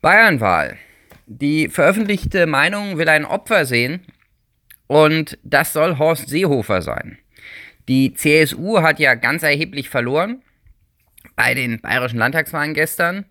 Bayernwahl. Die veröffentlichte Meinung will ein Opfer sehen und das soll Horst Seehofer sein. Die CSU hat ja ganz erheblich verloren bei den bayerischen Landtagswahlen gestern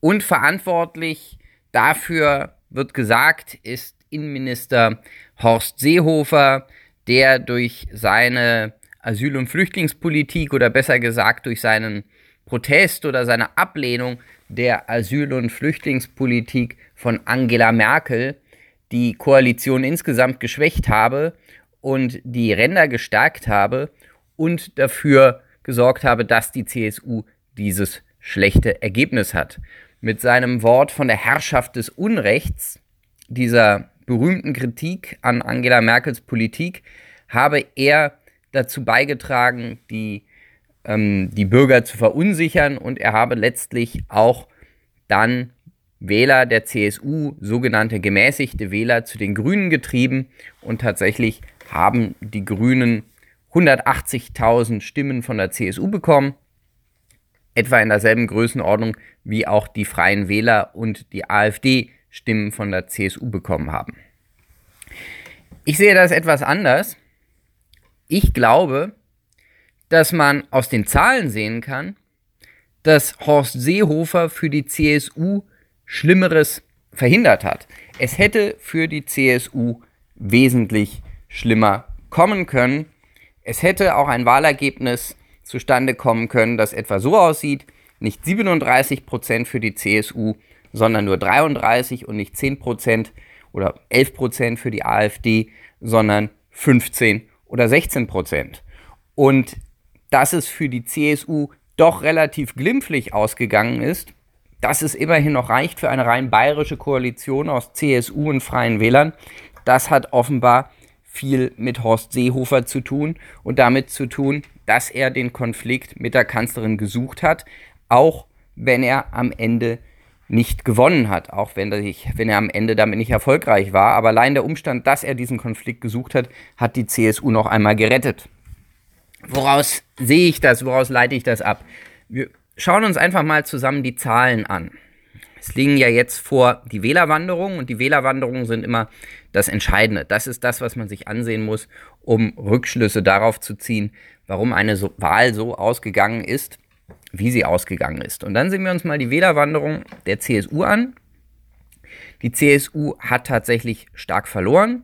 und verantwortlich dafür wird gesagt, ist Innenminister Horst Seehofer, der durch seine Asyl- und Flüchtlingspolitik oder besser gesagt durch seinen Protest oder seine Ablehnung der Asyl- und Flüchtlingspolitik von Angela Merkel die Koalition insgesamt geschwächt habe und die Ränder gestärkt habe und dafür gesorgt habe, dass die CSU dieses schlechte Ergebnis hat. Mit seinem Wort von der Herrschaft des Unrechts, dieser berühmten Kritik an Angela Merkels Politik, habe er dazu beigetragen, die ähm, die Bürger zu verunsichern und er habe letztlich auch dann Wähler der CSU, sogenannte gemäßigte Wähler, zu den Grünen getrieben und tatsächlich haben die Grünen 180.000 Stimmen von der CSU bekommen, etwa in derselben Größenordnung wie auch die Freien Wähler und die AfD Stimmen von der CSU bekommen haben. Ich sehe das etwas anders. Ich glaube, dass man aus den Zahlen sehen kann, dass Horst Seehofer für die CSU Schlimmeres verhindert hat. Es hätte für die CSU wesentlich schlimmer kommen können. Es hätte auch ein Wahlergebnis zustande kommen können, das etwa so aussieht, nicht 37 Prozent für die CSU, sondern nur 33% und nicht 10 Prozent oder 11 Prozent für die AfD, sondern 15 oder 16 Prozent. Und dass es für die CSU doch relativ glimpflich ausgegangen ist, dass es immerhin noch reicht für eine rein bayerische Koalition aus CSU und Freien Wählern, das hat offenbar viel mit Horst Seehofer zu tun und damit zu tun, dass er den Konflikt mit der Kanzlerin gesucht hat, auch wenn er am Ende nicht gewonnen hat, auch wenn er, sich, wenn er am Ende damit nicht erfolgreich war. Aber allein der Umstand, dass er diesen Konflikt gesucht hat, hat die CSU noch einmal gerettet. Woraus sehe ich das? Woraus leite ich das ab? Wir schauen uns einfach mal zusammen die Zahlen an. Es liegen ja jetzt vor die Wählerwanderungen und die Wählerwanderungen sind immer das Entscheidende. Das ist das, was man sich ansehen muss, um Rückschlüsse darauf zu ziehen, warum eine so Wahl so ausgegangen ist, wie sie ausgegangen ist. Und dann sehen wir uns mal die Wählerwanderung der CSU an. Die CSU hat tatsächlich stark verloren.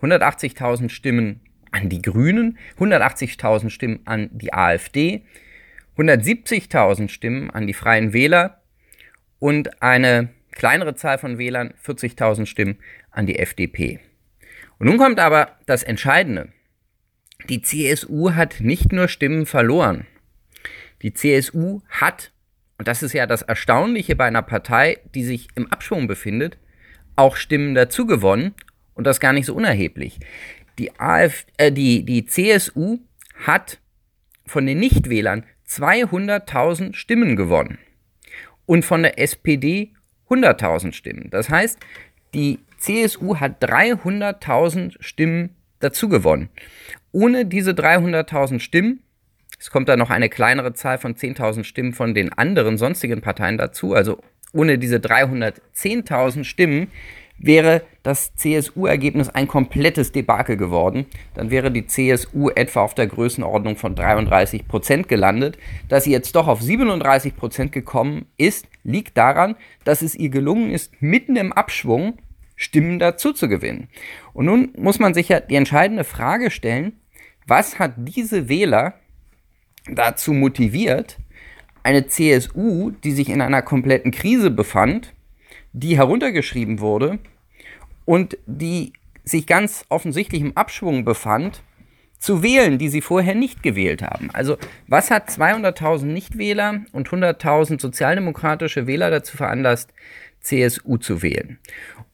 180.000 Stimmen an die Grünen, 180.000 Stimmen an die AfD, 170.000 Stimmen an die Freien Wähler und eine kleinere Zahl von Wählern, 40.000 Stimmen an die FDP. Und nun kommt aber das Entscheidende. Die CSU hat nicht nur Stimmen verloren. Die CSU hat, und das ist ja das Erstaunliche bei einer Partei, die sich im Abschwung befindet, auch Stimmen dazu gewonnen und das gar nicht so unerheblich. Die, AF, äh, die, die CSU hat von den Nichtwählern 200.000 Stimmen gewonnen und von der SPD 100.000 Stimmen. Das heißt, die CSU hat 300.000 Stimmen dazu gewonnen. Ohne diese 300.000 Stimmen, es kommt da noch eine kleinere Zahl von 10.000 Stimmen von den anderen sonstigen Parteien dazu, also ohne diese 310.000 Stimmen wäre das CSU-Ergebnis ein komplettes Debakel geworden. Dann wäre die CSU etwa auf der Größenordnung von 33 Prozent gelandet. Dass sie jetzt doch auf 37 Prozent gekommen ist, liegt daran, dass es ihr gelungen ist, mitten im Abschwung Stimmen dazu zu gewinnen. Und nun muss man sich ja die entscheidende Frage stellen, was hat diese Wähler dazu motiviert, eine CSU, die sich in einer kompletten Krise befand, die heruntergeschrieben wurde und die sich ganz offensichtlich im Abschwung befand, zu wählen, die sie vorher nicht gewählt haben. Also was hat 200.000 Nichtwähler und 100.000 sozialdemokratische Wähler dazu veranlasst, CSU zu wählen?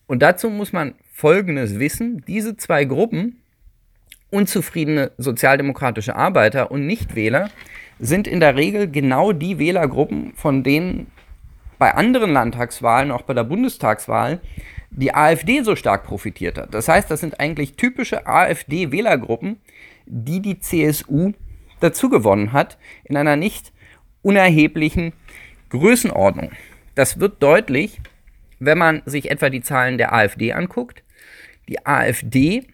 Und dazu muss man Folgendes wissen. Diese zwei Gruppen, unzufriedene sozialdemokratische Arbeiter und Nichtwähler, sind in der Regel genau die Wählergruppen, von denen bei anderen Landtagswahlen, auch bei der Bundestagswahl, die AfD so stark profitiert hat. Das heißt, das sind eigentlich typische AfD-Wählergruppen, die die CSU dazu gewonnen hat, in einer nicht unerheblichen Größenordnung. Das wird deutlich, wenn man sich etwa die Zahlen der AfD anguckt. Die AfD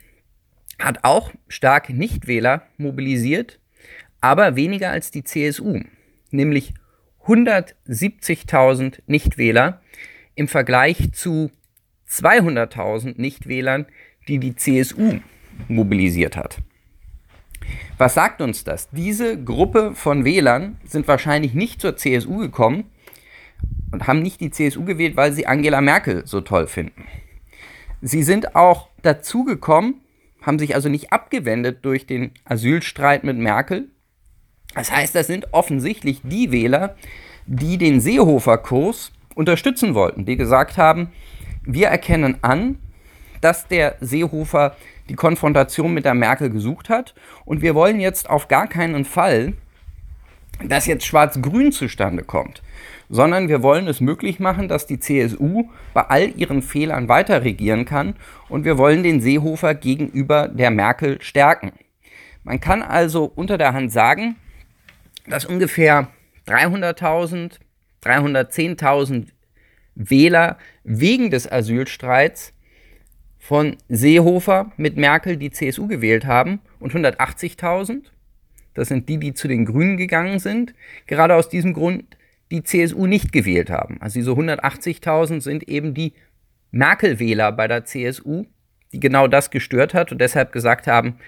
hat auch stark Nichtwähler mobilisiert, aber weniger als die CSU, nämlich 170.000 Nichtwähler im Vergleich zu 200.000 Nichtwählern, die die CSU mobilisiert hat. Was sagt uns das? Diese Gruppe von Wählern sind wahrscheinlich nicht zur CSU gekommen und haben nicht die CSU gewählt, weil sie Angela Merkel so toll finden. Sie sind auch dazugekommen, haben sich also nicht abgewendet durch den Asylstreit mit Merkel. Das heißt, das sind offensichtlich die Wähler, die den Seehofer-Kurs unterstützen wollten, die gesagt haben, wir erkennen an, dass der Seehofer die Konfrontation mit der Merkel gesucht hat und wir wollen jetzt auf gar keinen Fall, dass jetzt Schwarz-Grün zustande kommt, sondern wir wollen es möglich machen, dass die CSU bei all ihren Fehlern weiter regieren kann und wir wollen den Seehofer gegenüber der Merkel stärken. Man kann also unter der Hand sagen, dass ungefähr 300.000, 310.000 Wähler wegen des Asylstreits von Seehofer mit Merkel die CSU gewählt haben und 180.000, das sind die, die zu den Grünen gegangen sind, gerade aus diesem Grund die CSU nicht gewählt haben. Also diese 180.000 sind eben die Merkel-Wähler bei der CSU, die genau das gestört hat und deshalb gesagt haben,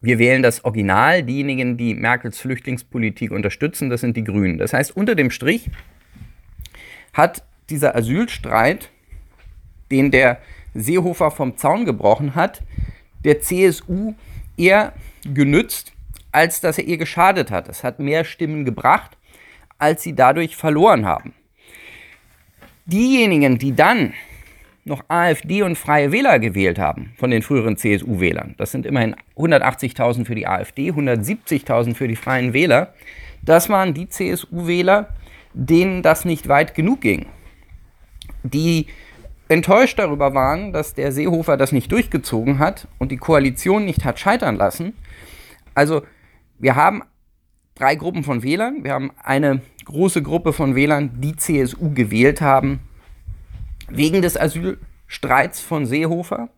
wir wählen das Original, diejenigen, die Merkels Flüchtlingspolitik unterstützen, das sind die Grünen. Das heißt, unter dem Strich hat dieser Asylstreit, den der Seehofer vom Zaun gebrochen hat, der CSU eher genützt, als dass er ihr geschadet hat. Es hat mehr Stimmen gebracht, als sie dadurch verloren haben. Diejenigen, die dann noch AfD und Freie Wähler gewählt haben, von den früheren CSU-Wählern, das sind immerhin 180.000 für die AfD, 170.000 für die Freien Wähler, das waren die CSU-Wähler, denen das nicht weit genug ging die enttäuscht darüber waren, dass der Seehofer das nicht durchgezogen hat und die Koalition nicht hat scheitern lassen. Also wir haben drei Gruppen von Wählern. Wir haben eine große Gruppe von Wählern, die CSU gewählt haben wegen des Asylstreits von Seehofer.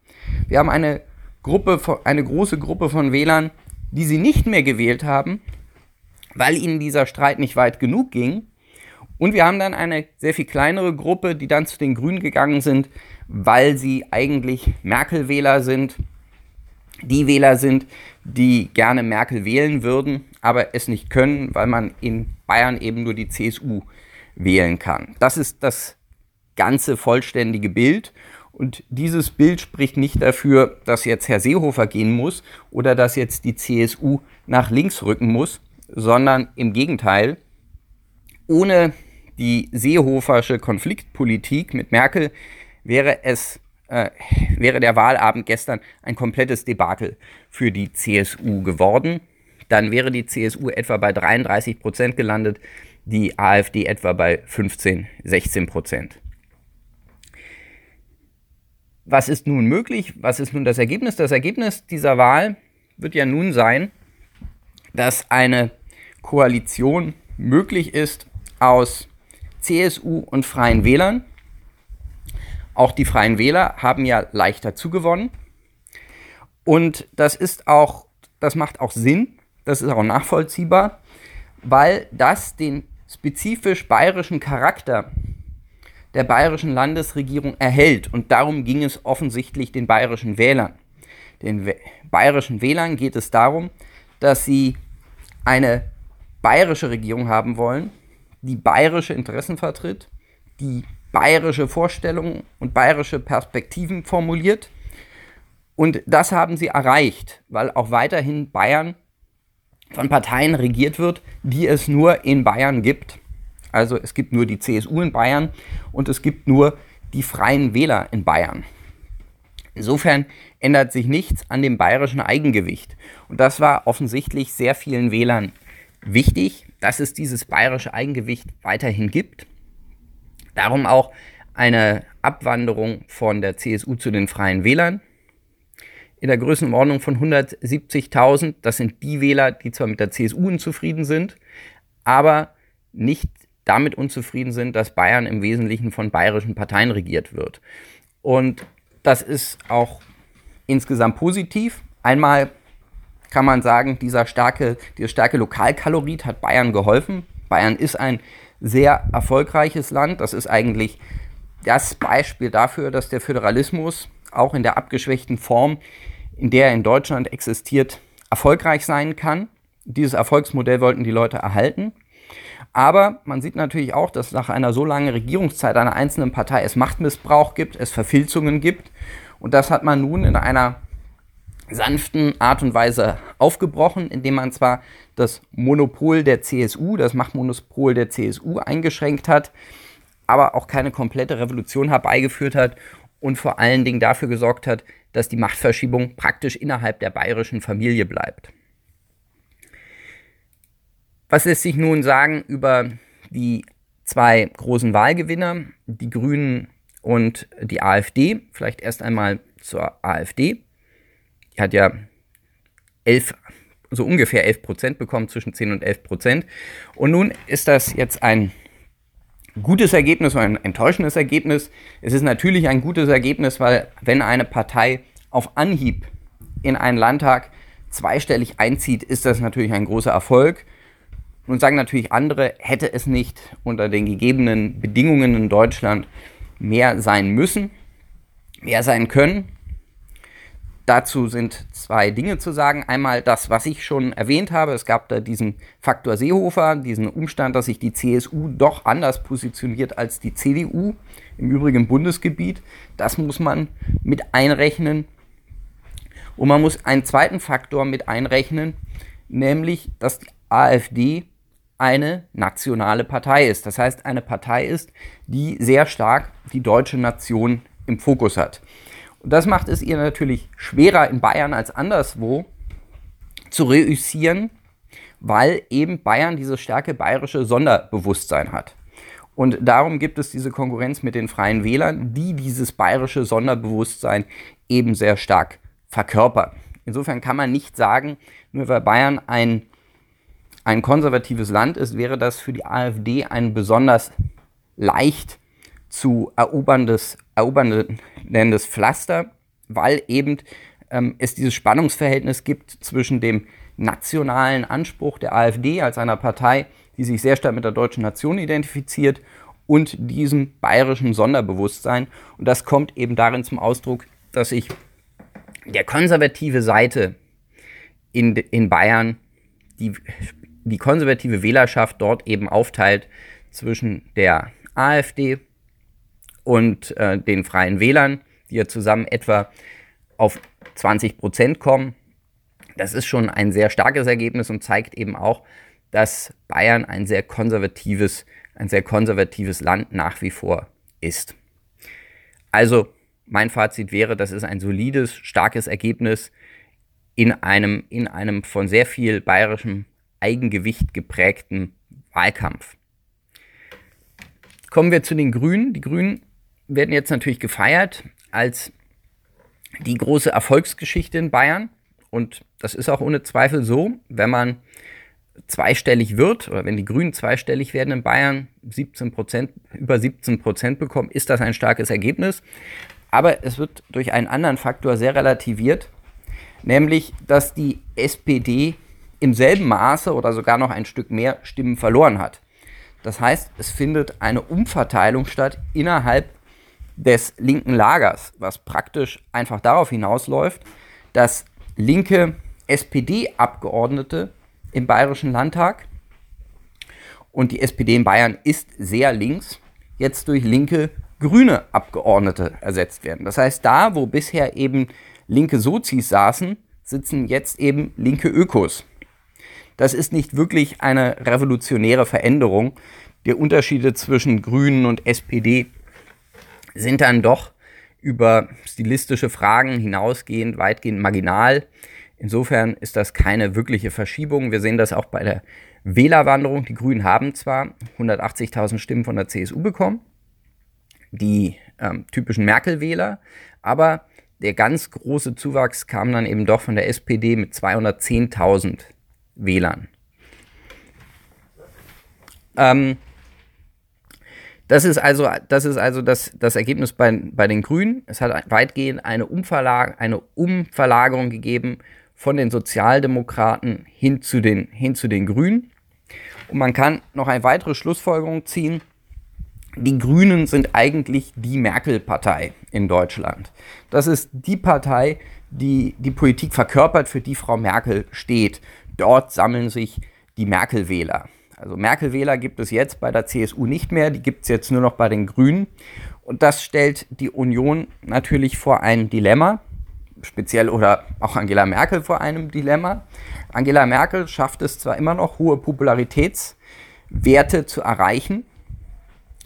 Wir haben eine Gruppe, eine große Gruppe von Wählern, die sie nicht mehr gewählt haben, weil ihnen dieser Streit nicht weit genug ging. Und wir haben dann eine sehr viel kleinere Gruppe, die dann zu den Grünen gegangen sind, weil sie eigentlich Merkel-Wähler sind, die Wähler sind, die gerne Merkel wählen würden, aber es nicht können, weil man in Bayern eben nur die CSU wählen kann. Das ist das ganze vollständige Bild. Und dieses Bild spricht nicht dafür, dass jetzt Herr Seehofer gehen muss oder dass jetzt die CSU nach links rücken muss, sondern im Gegenteil, ohne die Seehofersche Konfliktpolitik mit Merkel wäre es äh, wäre der Wahlabend gestern ein komplettes Debakel für die CSU geworden. Dann wäre die CSU etwa bei 33 Prozent gelandet, die AfD etwa bei 15, 16 Prozent. Was ist nun möglich? Was ist nun das Ergebnis? Das Ergebnis dieser Wahl wird ja nun sein, dass eine Koalition möglich ist aus CSU und Freien Wählern. Auch die Freien Wähler haben ja leichter zugewonnen. Und das ist auch, das macht auch Sinn, das ist auch nachvollziehbar, weil das den spezifisch bayerischen Charakter der bayerischen Landesregierung erhält. Und darum ging es offensichtlich den bayerischen Wählern. Den bayerischen Wählern geht es darum, dass sie eine bayerische Regierung haben wollen, die bayerische Interessen vertritt, die bayerische Vorstellungen und bayerische Perspektiven formuliert. Und das haben sie erreicht, weil auch weiterhin Bayern von Parteien regiert wird, die es nur in Bayern gibt. Also es gibt nur die CSU in Bayern und es gibt nur die freien Wähler in Bayern. Insofern ändert sich nichts an dem bayerischen Eigengewicht. Und das war offensichtlich sehr vielen Wählern wichtig, dass es dieses bayerische Eigengewicht weiterhin gibt. Darum auch eine Abwanderung von der CSU zu den Freien Wählern in der Größenordnung von 170.000. Das sind die Wähler, die zwar mit der CSU unzufrieden sind, aber nicht damit unzufrieden sind, dass Bayern im Wesentlichen von bayerischen Parteien regiert wird. Und das ist auch insgesamt positiv. Einmal kann man sagen, dieser starke, dieses starke Lokalkalorit hat Bayern geholfen. Bayern ist ein sehr erfolgreiches Land. Das ist eigentlich das Beispiel dafür, dass der Föderalismus auch in der abgeschwächten Form, in der er in Deutschland existiert, erfolgreich sein kann. Dieses Erfolgsmodell wollten die Leute erhalten. Aber man sieht natürlich auch, dass nach einer so langen Regierungszeit einer einzelnen Partei es Machtmissbrauch gibt, es Verfilzungen gibt. Und das hat man nun in einer sanften Art und Weise aufgebrochen, indem man zwar das Monopol der CSU, das Machtmonopol der CSU eingeschränkt hat, aber auch keine komplette Revolution herbeigeführt hat und vor allen Dingen dafür gesorgt hat, dass die Machtverschiebung praktisch innerhalb der bayerischen Familie bleibt. Was lässt sich nun sagen über die zwei großen Wahlgewinner, die Grünen und die AfD? Vielleicht erst einmal zur AfD. Die hat ja elf, so ungefähr 11 Prozent bekommen, zwischen 10 und 11 Prozent. Und nun ist das jetzt ein gutes Ergebnis oder ein enttäuschendes Ergebnis. Es ist natürlich ein gutes Ergebnis, weil wenn eine Partei auf Anhieb in einen Landtag zweistellig einzieht, ist das natürlich ein großer Erfolg. Nun sagen natürlich andere, hätte es nicht unter den gegebenen Bedingungen in Deutschland mehr sein müssen, mehr sein können. Dazu sind zwei Dinge zu sagen. Einmal das, was ich schon erwähnt habe. Es gab da diesen Faktor Seehofer, diesen Umstand, dass sich die CSU doch anders positioniert als die CDU im übrigen Bundesgebiet. Das muss man mit einrechnen. Und man muss einen zweiten Faktor mit einrechnen, nämlich, dass die AfD eine nationale Partei ist. Das heißt, eine Partei ist, die sehr stark die deutsche Nation im Fokus hat. Und das macht es ihr natürlich schwerer in Bayern als anderswo zu reüssieren, weil eben Bayern dieses starke bayerische Sonderbewusstsein hat. Und darum gibt es diese Konkurrenz mit den Freien Wählern, die dieses bayerische Sonderbewusstsein eben sehr stark verkörpern. Insofern kann man nicht sagen, nur weil Bayern ein, ein konservatives Land ist, wäre das für die AfD ein besonders leicht zu eroberndes, eroberndes Pflaster, weil eben ähm, es dieses Spannungsverhältnis gibt zwischen dem nationalen Anspruch der AfD als einer Partei, die sich sehr stark mit der deutschen Nation identifiziert, und diesem bayerischen Sonderbewusstsein. Und das kommt eben darin zum Ausdruck, dass sich der konservative Seite in, in Bayern, die, die konservative Wählerschaft dort eben aufteilt zwischen der AfD und äh, den Freien Wählern, die ja zusammen etwa auf 20 Prozent kommen. Das ist schon ein sehr starkes Ergebnis und zeigt eben auch, dass Bayern ein sehr konservatives, ein sehr konservatives Land nach wie vor ist. Also mein Fazit wäre, das ist ein solides, starkes Ergebnis in einem, in einem von sehr viel bayerischem Eigengewicht geprägten Wahlkampf. Kommen wir zu den Grünen. Die Grünen werden jetzt natürlich gefeiert als die große Erfolgsgeschichte in Bayern. Und das ist auch ohne Zweifel so, wenn man zweistellig wird oder wenn die Grünen zweistellig werden in Bayern, 17 Prozent, über 17 Prozent bekommen, ist das ein starkes Ergebnis. Aber es wird durch einen anderen Faktor sehr relativiert, nämlich dass die SPD im selben Maße oder sogar noch ein Stück mehr Stimmen verloren hat. Das heißt, es findet eine Umverteilung statt innerhalb des linken Lagers, was praktisch einfach darauf hinausläuft, dass linke SPD-Abgeordnete im Bayerischen Landtag und die SPD in Bayern ist sehr links, jetzt durch linke grüne Abgeordnete ersetzt werden. Das heißt, da, wo bisher eben linke Sozis saßen, sitzen jetzt eben linke Ökos. Das ist nicht wirklich eine revolutionäre Veränderung. Die Unterschiede zwischen Grünen und SPD sind dann doch über stilistische Fragen hinausgehend weitgehend marginal. Insofern ist das keine wirkliche Verschiebung. Wir sehen das auch bei der Wählerwanderung. Die Grünen haben zwar 180.000 Stimmen von der CSU bekommen, die ähm, typischen Merkel-Wähler, aber der ganz große Zuwachs kam dann eben doch von der SPD mit 210.000 Wählern. Ähm, Das ist also das, ist also das, das Ergebnis bei, bei den Grünen. Es hat weitgehend eine, Umverlag, eine Umverlagerung gegeben von den Sozialdemokraten hin zu den, hin zu den Grünen. Und man kann noch eine weitere Schlussfolgerung ziehen. Die Grünen sind eigentlich die Merkel-Partei in Deutschland. Das ist die Partei, die die Politik verkörpert, für die Frau Merkel steht. Dort sammeln sich die Merkel-Wähler. Also Merkel-Wähler gibt es jetzt bei der CSU nicht mehr, die gibt es jetzt nur noch bei den Grünen. Und das stellt die Union natürlich vor ein Dilemma, speziell oder auch Angela Merkel vor einem Dilemma. Angela Merkel schafft es zwar immer noch, hohe Popularitätswerte zu erreichen,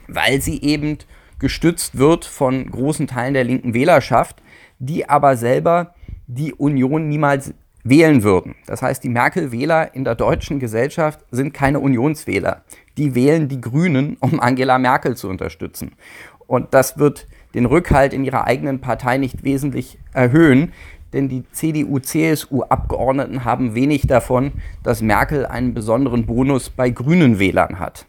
weil sie eben gestützt wird von großen Teilen der linken Wählerschaft, die aber selber die Union niemals wählen würden. Das heißt, die Merkel-Wähler in der deutschen Gesellschaft sind keine Unionswähler. Die wählen die Grünen, um Angela Merkel zu unterstützen. Und das wird den Rückhalt in ihrer eigenen Partei nicht wesentlich erhöhen, denn die CDU-CSU-Abgeordneten haben wenig davon, dass Merkel einen besonderen Bonus bei grünen Wählern hat.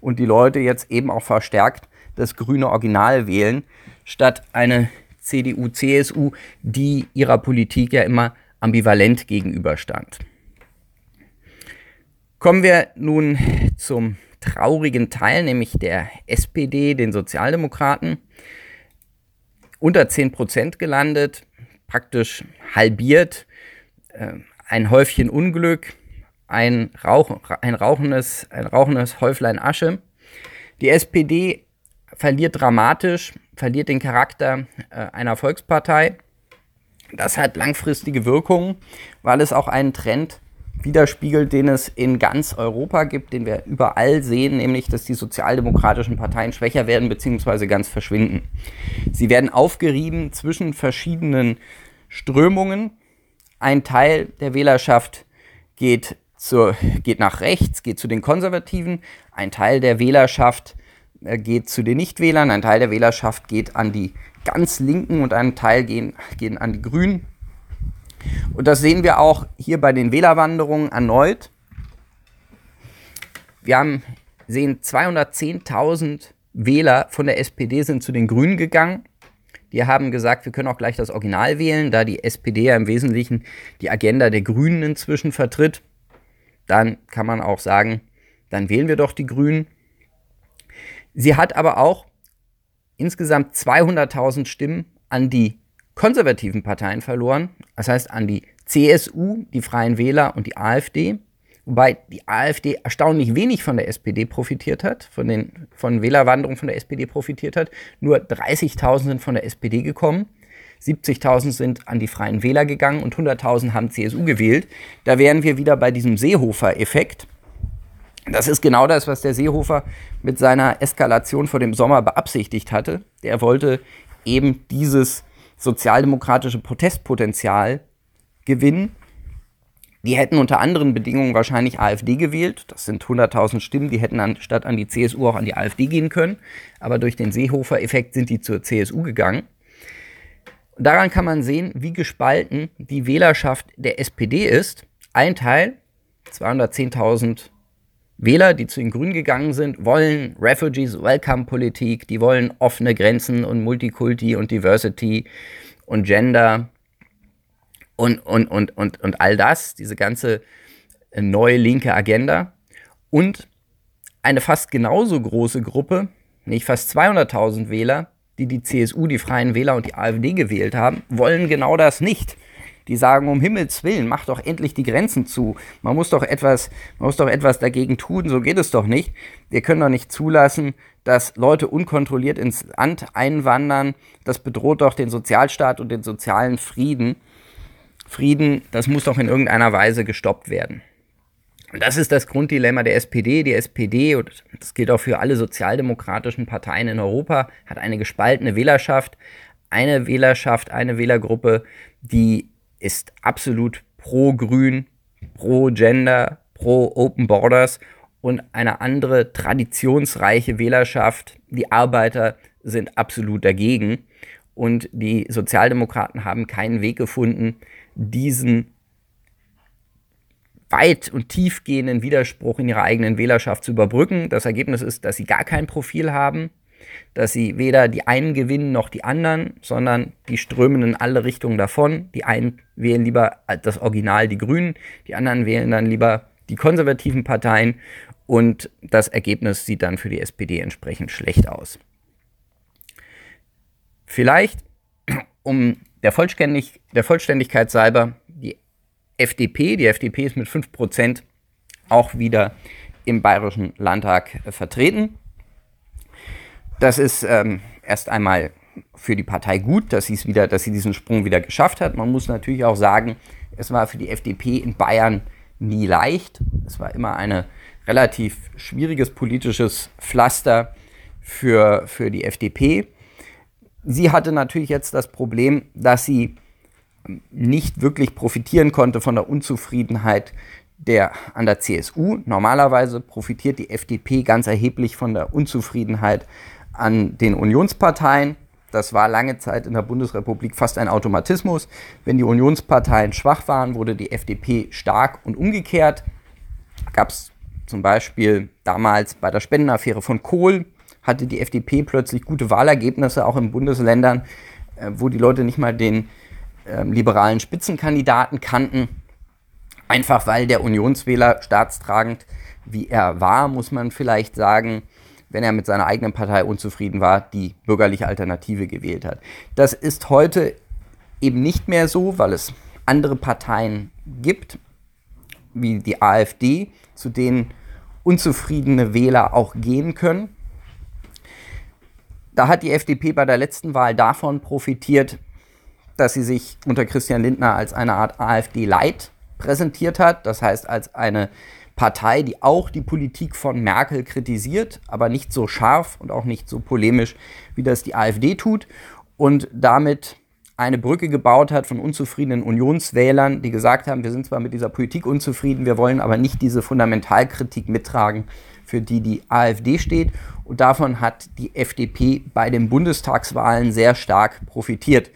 Und die Leute jetzt eben auch verstärkt das grüne Original wählen, statt eine CDU-CSU, die ihrer Politik ja immer ambivalent gegenüberstand. Kommen wir nun zum traurigen Teil, nämlich der SPD, den Sozialdemokraten. Unter 10 Prozent gelandet, praktisch halbiert, äh, ein Häufchen Unglück, ein, Rauch, ein, rauchendes, ein rauchendes Häuflein Asche. Die SPD verliert dramatisch, verliert den Charakter äh, einer Volkspartei das hat langfristige Wirkungen, weil es auch einen Trend widerspiegelt, den es in ganz Europa gibt, den wir überall sehen, nämlich dass die sozialdemokratischen Parteien schwächer werden bzw. ganz verschwinden. Sie werden aufgerieben zwischen verschiedenen Strömungen. Ein Teil der Wählerschaft geht, zur, geht nach rechts, geht zu den Konservativen. Ein Teil der Wählerschaft äh, geht zu den Nichtwählern. Ein Teil der Wählerschaft geht an die ganz Linken und ein Teil gehen, gehen an die Grünen. Und das sehen wir auch hier bei den Wählerwanderungen erneut. Wir haben, sehen 210.000 Wähler von der SPD sind zu den Grünen gegangen. Die haben gesagt, wir können auch gleich das Original wählen, da die SPD ja im Wesentlichen die Agenda der Grünen inzwischen vertritt. Dann kann man auch sagen, dann wählen wir doch die Grünen. Sie hat aber auch insgesamt 200.000 Stimmen an die konservativen Parteien verloren, das heißt an die CSU, die Freien Wähler und die AfD, wobei die AfD erstaunlich wenig von der SPD profitiert hat, von den von Wählerwanderung von der SPD profitiert hat. Nur 30.000 sind von der SPD gekommen. 70.000 sind an die Freien Wähler gegangen und 100.000 haben CSU gewählt. Da wären wir wieder bei diesem Seehofer-Effekt. Das ist genau das, was der Seehofer mit seiner Eskalation vor dem Sommer beabsichtigt hatte. Der wollte eben dieses sozialdemokratische Protestpotenzial gewinnen. Die hätten unter anderen Bedingungen wahrscheinlich AfD gewählt. Das sind 100.000 Stimmen, die hätten anstatt an die CSU auch an die AfD gehen können. Aber durch den Seehofer-Effekt sind die zur CSU gegangen. Und daran kann man sehen, wie gespalten die Wählerschaft der SPD ist. Ein Teil, 210.000 Wähler, die zu den Grünen gegangen sind, wollen Refugees Welcome Politik, die wollen offene Grenzen und Multikulti und Diversity und Gender und, und, und, und, und all das, diese ganze neue linke Agenda. Und eine fast genauso große Gruppe, nicht fast 200.000 Wähler, die die CSU, die Freien Wähler und die AfD gewählt haben, wollen genau das nicht die sagen, um Himmels Willen, mach doch endlich die Grenzen zu. Man muss doch etwas, man muss doch etwas dagegen tun, so geht es doch nicht. Wir können doch nicht zulassen, dass Leute unkontrolliert ins Land einwandern. Das bedroht doch den Sozialstaat und den sozialen Frieden. Frieden, das muss doch in irgendeiner Weise gestoppt werden. Und das ist das Grunddilemma der SPD. Die SPD, und das gilt auch für alle sozialdemokratischen Parteien in Europa, hat eine gespaltene Wählerschaft. Eine Wählerschaft, eine Wählergruppe, die ist absolut pro Grün, pro Gender, pro Open Borders und eine andere traditionsreiche Wählerschaft, die Arbeiter, sind absolut dagegen. Und die Sozialdemokraten haben keinen Weg gefunden, diesen weit und tiefgehenden Widerspruch in ihrer eigenen Wählerschaft zu überbrücken. Das Ergebnis ist, dass sie gar kein Profil haben. Dass sie weder die einen gewinnen noch die anderen, sondern die strömen in alle Richtungen davon. Die einen wählen lieber das Original, die Grünen, die anderen wählen dann lieber die konservativen Parteien und das Ergebnis sieht dann für die SPD entsprechend schlecht aus. Vielleicht, um der, Vollständig der Vollständigkeit salber, die FDP, die FDP ist mit 5% auch wieder im Bayerischen Landtag äh, vertreten. Das ist ähm, erst einmal für die Partei gut, dass, wieder, dass sie diesen Sprung wieder geschafft hat. Man muss natürlich auch sagen, es war für die FDP in Bayern nie leicht. Es war immer ein relativ schwieriges politisches Pflaster für, für die FDP. Sie hatte natürlich jetzt das Problem, dass sie nicht wirklich profitieren konnte von der Unzufriedenheit der, an der CSU. Normalerweise profitiert die FDP ganz erheblich von der Unzufriedenheit an den Unionsparteien. Das war lange Zeit in der Bundesrepublik fast ein Automatismus. Wenn die Unionsparteien schwach waren, wurde die FDP stark und umgekehrt. Gab es zum Beispiel damals bei der Spendenaffäre von Kohl, hatte die FDP plötzlich gute Wahlergebnisse, auch in Bundesländern, äh, wo die Leute nicht mal den äh, liberalen Spitzenkandidaten kannten. Einfach weil der Unionswähler staatstragend, wie er war, muss man vielleicht sagen, wenn er mit seiner eigenen Partei unzufrieden war, die bürgerliche Alternative gewählt hat. Das ist heute eben nicht mehr so, weil es andere Parteien gibt, wie die AfD, zu denen unzufriedene Wähler auch gehen können. Da hat die FDP bei der letzten Wahl davon profitiert, dass sie sich unter Christian Lindner als eine Art AfD-Light präsentiert hat. Das heißt, als eine Partei, die auch die Politik von Merkel kritisiert, aber nicht so scharf und auch nicht so polemisch, wie das die AfD tut. Und damit eine Brücke gebaut hat von unzufriedenen Unionswählern, die gesagt haben, wir sind zwar mit dieser Politik unzufrieden, wir wollen aber nicht diese Fundamentalkritik mittragen, für die die AfD steht. Und davon hat die FDP bei den Bundestagswahlen sehr stark profitiert,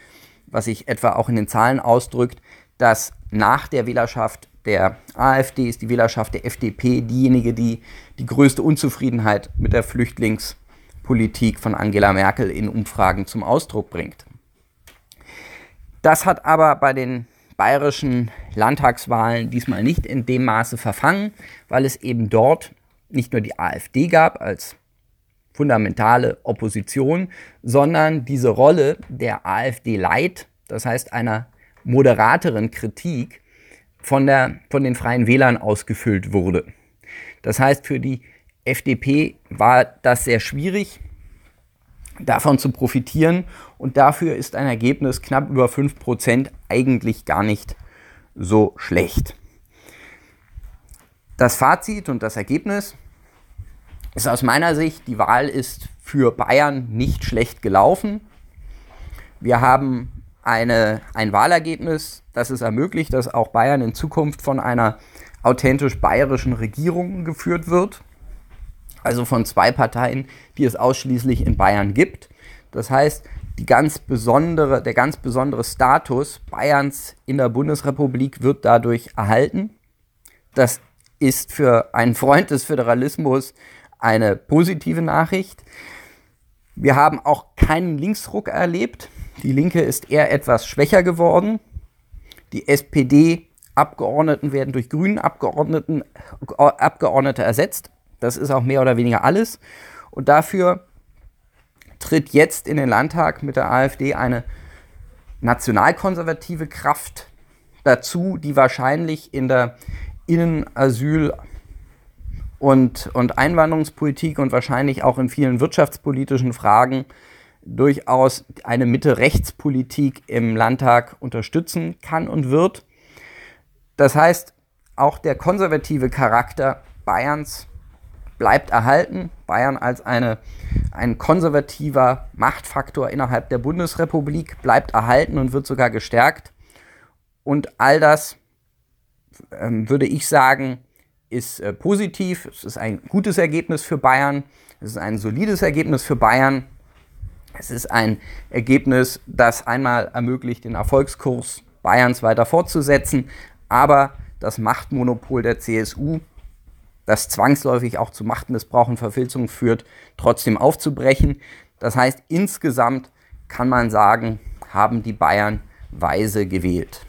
was sich etwa auch in den Zahlen ausdrückt, dass nach der Wählerschaft der AfD ist die Wählerschaft der FDP diejenige, die die größte Unzufriedenheit mit der Flüchtlingspolitik von Angela Merkel in Umfragen zum Ausdruck bringt. Das hat aber bei den bayerischen Landtagswahlen diesmal nicht in dem Maße verfangen, weil es eben dort nicht nur die AfD gab als fundamentale Opposition, sondern diese Rolle der AfD Light, das heißt einer moderateren Kritik von, der, von den Freien Wählern ausgefüllt wurde. Das heißt, für die FDP war das sehr schwierig, davon zu profitieren. Und dafür ist ein Ergebnis knapp über 5% eigentlich gar nicht so schlecht. Das Fazit und das Ergebnis ist aus meiner Sicht, die Wahl ist für Bayern nicht schlecht gelaufen. Wir haben eine, ein Wahlergebnis, das es ermöglicht, dass auch Bayern in Zukunft von einer authentisch bayerischen Regierung geführt wird also von zwei Parteien, die es ausschließlich in Bayern gibt. Das heißt, die ganz besondere, der ganz besondere Status Bayerns in der Bundesrepublik wird dadurch erhalten. Das ist für einen Freund des Föderalismus eine positive Nachricht. Wir haben auch keinen Linksruck erlebt. Die Linke ist eher etwas schwächer geworden. Die SPD-Abgeordneten werden durch Grünen Abgeordneten, Abgeordnete ersetzt. Das ist auch mehr oder weniger alles. Und dafür tritt jetzt in den Landtag mit der AfD eine nationalkonservative Kraft dazu, die wahrscheinlich in der Innenasyl- und, und Einwanderungspolitik und wahrscheinlich auch in vielen wirtschaftspolitischen Fragen durchaus eine Mitte-Rechts-Politik im Landtag unterstützen kann und wird. Das heißt, auch der konservative Charakter Bayerns bleibt erhalten. Bayern als eine, ein konservativer Machtfaktor innerhalb der Bundesrepublik bleibt erhalten und wird sogar gestärkt. Und all das, ähm, würde ich sagen, ist äh, positiv. Es ist ein gutes Ergebnis für Bayern. Es ist ein solides Ergebnis für Bayern. Es ist ein Ergebnis, das einmal ermöglicht, den Erfolgskurs Bayerns weiter fortzusetzen. Aber das Machtmonopol der CSU das zwangsläufig auch zu Machtmissbrauch und Verfilzung führt, trotzdem aufzubrechen. Das heißt, insgesamt kann man sagen, haben die Bayern weise gewählt.